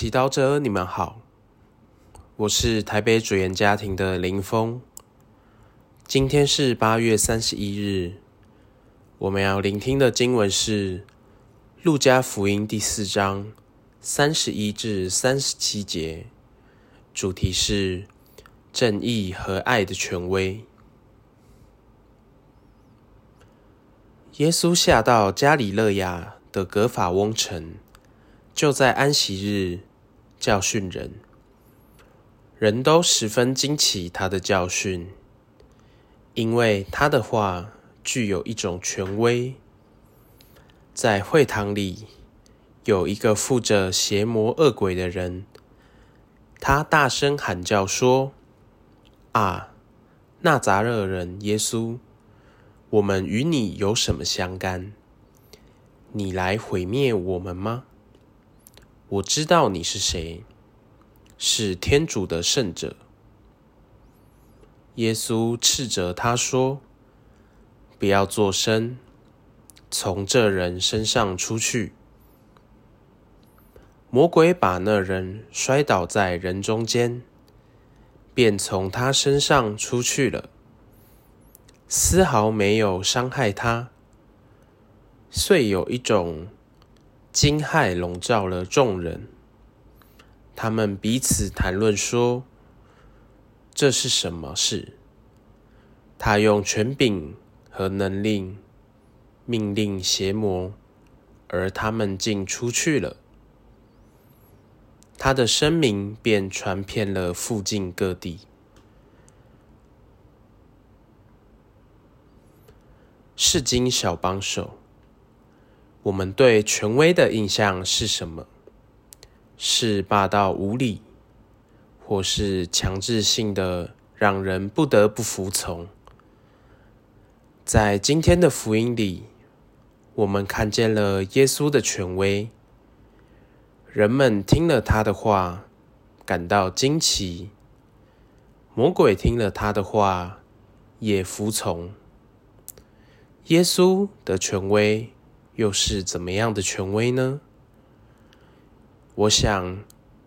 祈祷者，你们好，我是台北主言家庭的林峰。今天是八月三十一日，我们要聆听的经文是《路加福音》第四章三十一至三十七节，主题是正义和爱的权威。耶稣下到加里勒亚的格法翁城。就在安息日教训人，人都十分惊奇他的教训，因为他的话具有一种权威。在会堂里有一个负责邪魔恶鬼的人，他大声喊叫说：“啊，纳扎勒人耶稣，我们与你有什么相干？你来毁灭我们吗？”我知道你是谁，是天主的圣者。耶稣斥责他说：“不要作声，从这人身上出去。”魔鬼把那人摔倒在人中间，便从他身上出去了，丝毫没有伤害他。遂有一种。惊骇笼罩了众人，他们彼此谈论说：“这是什么事？”他用权柄和能力命令邪魔，而他们竟出去了。他的声名便传遍了附近各地。是经小帮手。我们对权威的印象是什么？是霸道无理，或是强制性的，让人不得不服从？在今天的福音里，我们看见了耶稣的权威。人们听了他的话，感到惊奇；魔鬼听了他的话，也服从。耶稣的权威。又是怎么样的权威呢？我想，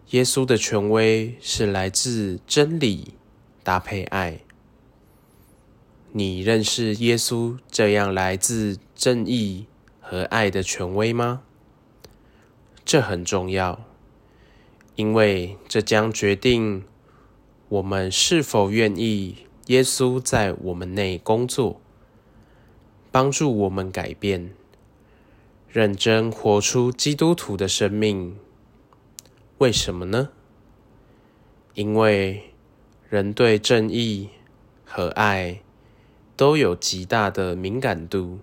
耶稣的权威是来自真理搭配爱。你认识耶稣这样来自正义和爱的权威吗？这很重要，因为这将决定我们是否愿意耶稣在我们内工作，帮助我们改变。认真活出基督徒的生命，为什么呢？因为人对正义和爱都有极大的敏感度。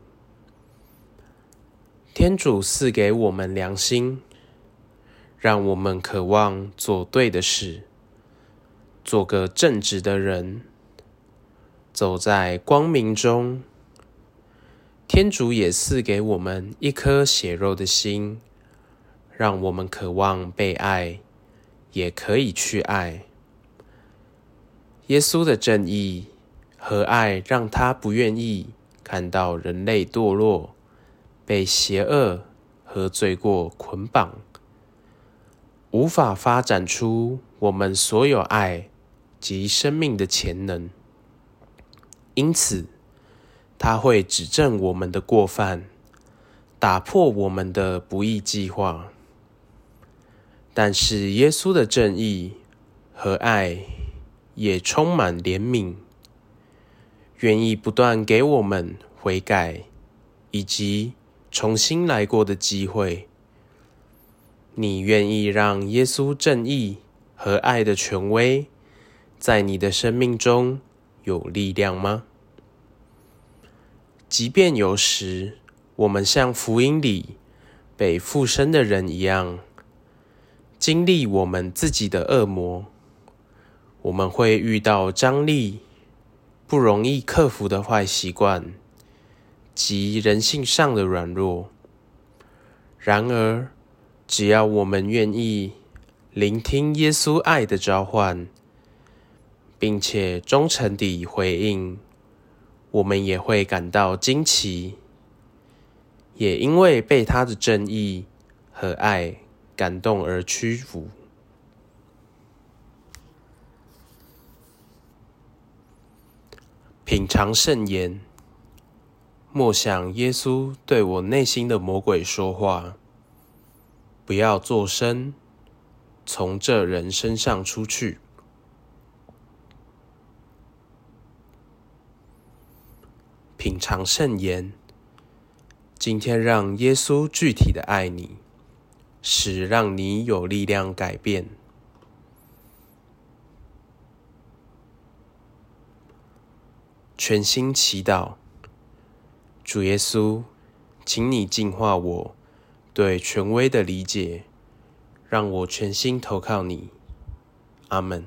天主赐给我们良心，让我们渴望做对的事，做个正直的人，走在光明中。天主也赐给我们一颗血肉的心，让我们渴望被爱，也可以去爱。耶稣的正义和爱，让他不愿意看到人类堕落，被邪恶和罪过捆绑，无法发展出我们所有爱及生命的潜能。因此。他会指正我们的过犯，打破我们的不义计划。但是耶稣的正义和爱也充满怜悯，愿意不断给我们悔改以及重新来过的机会。你愿意让耶稣正义和爱的权威在你的生命中有力量吗？即便有时我们像福音里被附身的人一样，经历我们自己的恶魔，我们会遇到张力、不容易克服的坏习惯及人性上的软弱。然而，只要我们愿意聆听耶稣爱的召唤，并且忠诚地回应。我们也会感到惊奇，也因为被他的正义和爱感动而屈服。品尝圣言，默想耶稣对我内心的魔鬼说话：“不要作声，从这人身上出去。”品尝圣言，今天让耶稣具体的爱你，使让你有力量改变。全心祈祷，主耶稣，请你净化我对权威的理解，让我全心投靠你。阿门。